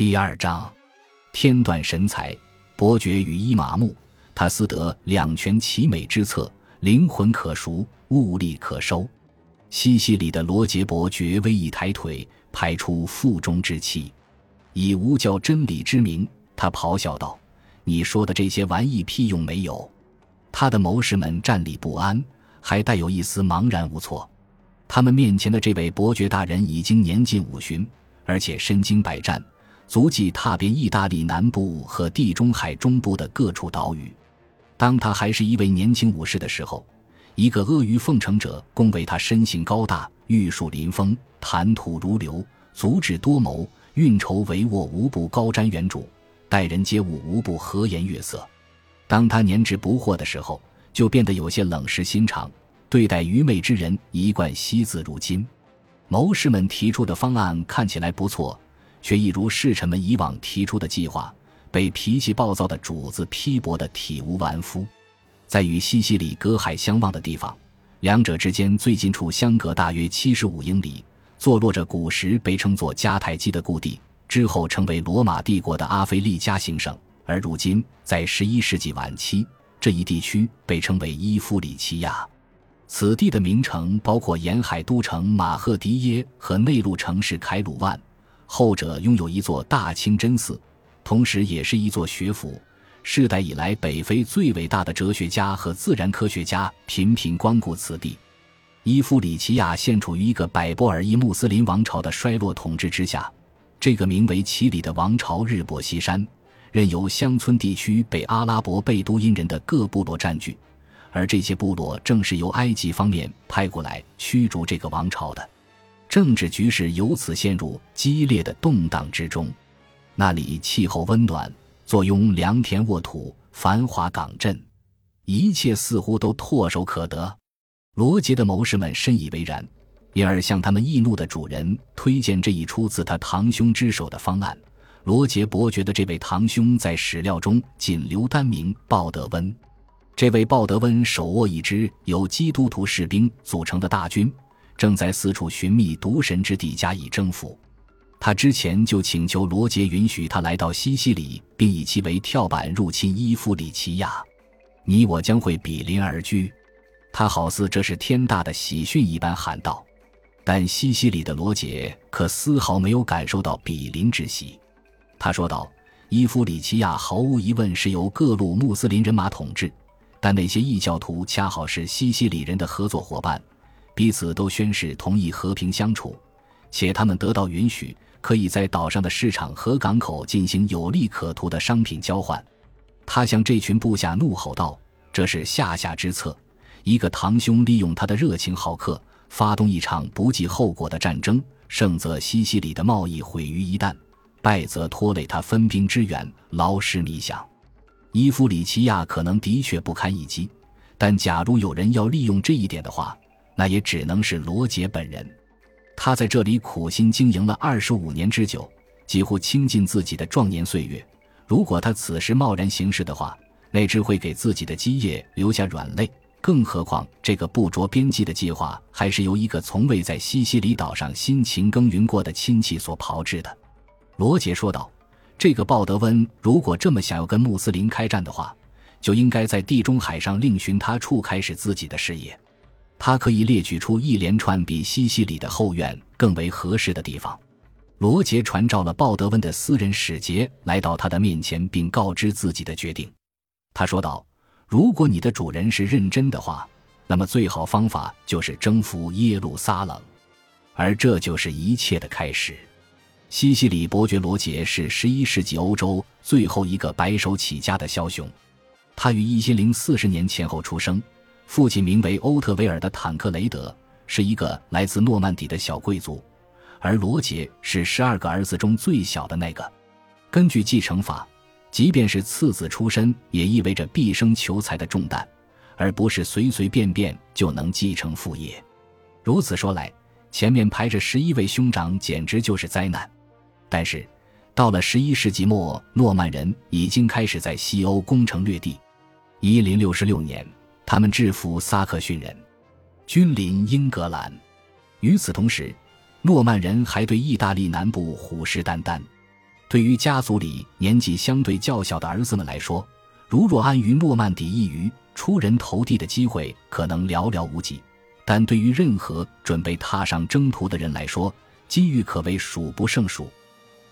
第二章，天断神才，伯爵与伊麻木，他思得两全其美之策，灵魂可赎，物力可收。西西里的罗杰伯爵微一抬腿，排出腹中之气，以无教真理之名，他咆哮道：“你说的这些玩意屁用没有？”他的谋士们站立不安，还带有一丝茫然无措。他们面前的这位伯爵大人已经年近五旬，而且身经百战。足迹踏遍意大利南部和地中海中部的各处岛屿。当他还是一位年轻武士的时候，一个阿谀奉承者恭维他身形高大、玉树临风、谈吐如流、足智多谋、运筹帷幄无不高瞻远瞩、待人接物无不和颜悦色。当他年值不惑的时候，就变得有些冷石心肠，对待愚昧之人一贯惜字如金。谋士们提出的方案看起来不错。却一如侍臣们以往提出的计划，被脾气暴躁的主子批驳得体无完肤。在与西西里隔海相望的地方，两者之间最近处相隔大约七十五英里，坐落着古时被称作迦太基的故地，之后成为罗马帝国的阿非利加行省。而如今，在十一世纪晚期，这一地区被称为伊夫里奇亚。此地的名城包括沿海都城马赫迪耶和内陆城市凯鲁万。后者拥有一座大清真寺，同时也是一座学府。世代以来，北非最伟大的哲学家和自然科学家频频光顾此地。伊夫里奇亚现处于一个百波尔伊穆斯林王朝的衰落统治之下。这个名为奇里的王朝日薄西山，任由乡村地区被阿拉伯贝都因人的各部落占据，而这些部落正是由埃及方面派过来驱逐这个王朝的。政治局势由此陷入激烈的动荡之中。那里气候温暖，坐拥良田沃土、繁华港镇，一切似乎都唾手可得。罗杰的谋士们深以为然，因而向他们易怒的主人推荐这一出自他堂兄之手的方案。罗杰伯爵的这位堂兄在史料中仅留单名鲍德温。这位鲍德温手握一支由基督徒士兵组成的大军。正在四处寻觅毒神之地加以征服，他之前就请求罗杰允许他来到西西里，并以其为跳板入侵伊夫里奇亚。你我将会比邻而居。他好似这是天大的喜讯一般喊道。但西西里的罗杰可丝毫没有感受到比邻之喜。他说道：“伊夫里奇亚毫无疑问是由各路穆斯林人马统治，但那些异教徒恰好是西西里人的合作伙伴。”彼此都宣誓同意和平相处，且他们得到允许，可以在岛上的市场和港口进行有利可图的商品交换。他向这群部下怒吼道：“这是下下之策！一个堂兄利用他的热情好客，发动一场不计后果的战争，胜则西西里的贸易毁于一旦，败则拖累他分兵支援，劳师弥饷。伊夫里奇亚可能的确不堪一击，但假如有人要利用这一点的话，那也只能是罗杰本人，他在这里苦心经营了二十五年之久，几乎倾尽自己的壮年岁月。如果他此时贸然行事的话，那只会给自己的基业留下软肋。更何况，这个不着边际的计划还是由一个从未在西西里岛上辛勤耕耘过的亲戚所炮制的。罗杰说道：“这个鲍德温如果这么想要跟穆斯林开战的话，就应该在地中海上另寻他处开始自己的事业。”他可以列举出一连串比西西里的后院更为合适的地方。罗杰传召了鲍德温的私人使节来到他的面前，并告知自己的决定。他说道：“如果你的主人是认真的话，那么最好方法就是征服耶路撒冷，而这就是一切的开始。”西西里伯爵罗杰是十一世纪欧洲最后一个白手起家的枭雄，他于一千零四十年前后出生。父亲名为欧特维尔的坦克雷德，是一个来自诺曼底的小贵族，而罗杰是十二个儿子中最小的那个。根据继承法，即便是次子出身，也意味着毕生求财的重担，而不是随随便便就能继承父业。如此说来，前面排着十一位兄长，简直就是灾难。但是，到了十一世纪末，诺曼人已经开始在西欧攻城略地。一零六六年。他们制服萨克逊人，君临英格兰。与此同时，诺曼人还对意大利南部虎视眈眈。对于家族里年纪相对较小的儿子们来说，如若安于诺曼底一隅，出人头地的机会可能寥寥无几；但对于任何准备踏上征途的人来说，机遇可谓数不胜数。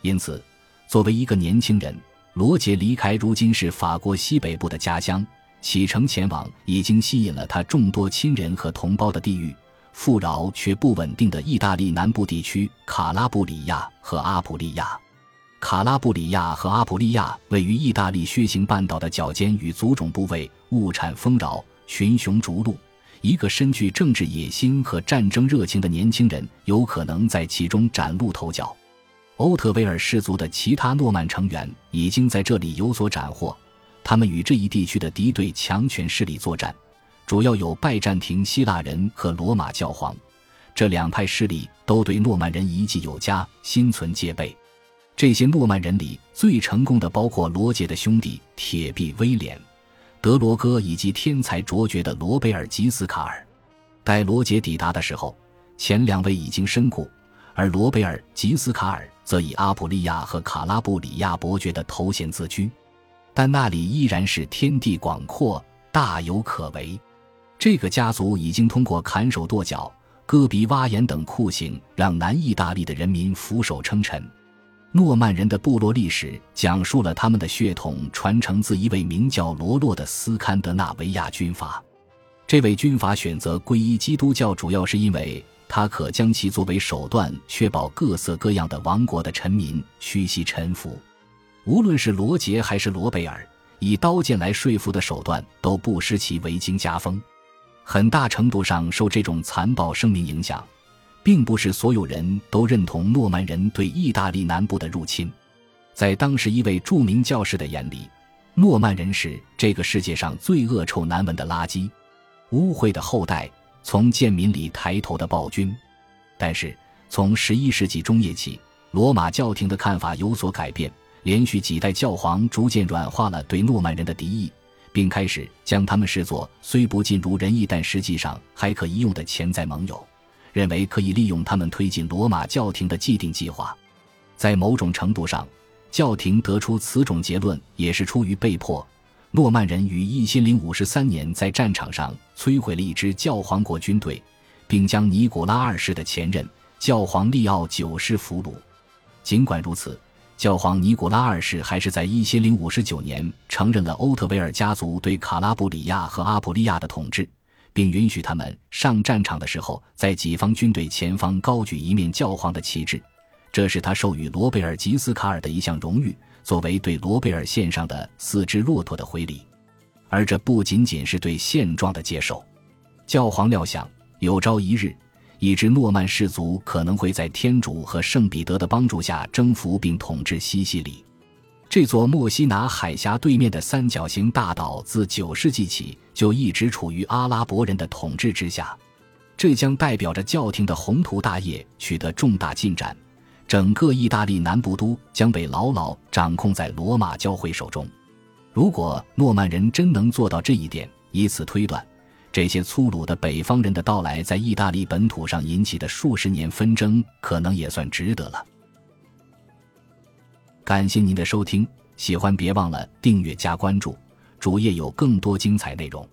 因此，作为一个年轻人，罗杰离开如今是法国西北部的家乡，启程前往已经吸引了他众多亲人和同胞的地域——富饶却不稳定的意大利南部地区卡拉布里亚和阿普利亚。卡拉布里亚和阿普利亚位于意大利血行半岛的脚尖与足种部位，物产丰饶，群雄逐鹿。一个身具政治野心和战争热情的年轻人有可能在其中崭露头角。欧特维尔氏族的其他诺曼成员已经在这里有所斩获，他们与这一地区的敌对强权势力作战，主要有拜占庭希腊人和罗马教皇。这两派势力都对诺曼人遗迹有加，心存戒备。这些诺曼人里最成功的包括罗杰的兄弟铁臂威廉、德罗戈以及天才卓绝的罗贝尔吉斯卡尔。待罗杰抵达的时候，前两位已经身故，而罗贝尔吉斯卡尔则以阿普利亚和卡拉布里亚伯爵的头衔自居。但那里依然是天地广阔，大有可为。这个家族已经通过砍手剁脚、割鼻挖眼等酷刑，让南意大利的人民俯首称臣。诺曼人的部落历史讲述了他们的血统传承自一位名叫罗洛的斯堪的纳维亚军阀。这位军阀选择皈依基督教，主要是因为他可将其作为手段，确保各色各样的王国的臣民屈膝臣服。无论是罗杰还是罗贝尔，以刀剑来说服的手段都不失其维京家风，很大程度上受这种残暴声明影响。并不是所有人都认同诺曼人对意大利南部的入侵，在当时一位著名教士的眼里，诺曼人是这个世界上最恶臭难闻的垃圾，污秽的后代，从贱民里抬头的暴君。但是从十一世纪中叶起，罗马教廷的看法有所改变，连续几代教皇逐渐软化了对诺曼人的敌意，并开始将他们视作虽不尽如人意，但实际上还可一用的潜在盟友。认为可以利用他们推进罗马教廷的既定计划，在某种程度上，教廷得出此种结论也是出于被迫。诺曼人于一千零五十三年在战场上摧毁了一支教皇国军队，并将尼古拉二世的前任教皇利奥九世俘虏。尽管如此，教皇尼古拉二世还是在一千零五十九年承认了欧特维尔家族对卡拉布里亚和阿普利亚的统治。并允许他们上战场的时候，在己方军队前方高举一面教皇的旗帜，这是他授予罗贝尔吉斯卡尔的一项荣誉，作为对罗贝尔献上的四只骆驼的回礼。而这不仅仅是对现状的接受。教皇料想，有朝一日，一支诺曼氏族可能会在天主和圣彼得的帮助下征服并统治西西里。这座墨西拿海峡对面的三角形大岛，自九世纪起就一直处于阿拉伯人的统治之下。这将代表着教廷的宏图大业取得重大进展，整个意大利南部都将被牢牢掌控在罗马教会手中。如果诺曼人真能做到这一点，以此推断，这些粗鲁的北方人的到来在意大利本土上引起的数十年纷争，可能也算值得了。感谢您的收听，喜欢别忘了订阅加关注，主页有更多精彩内容。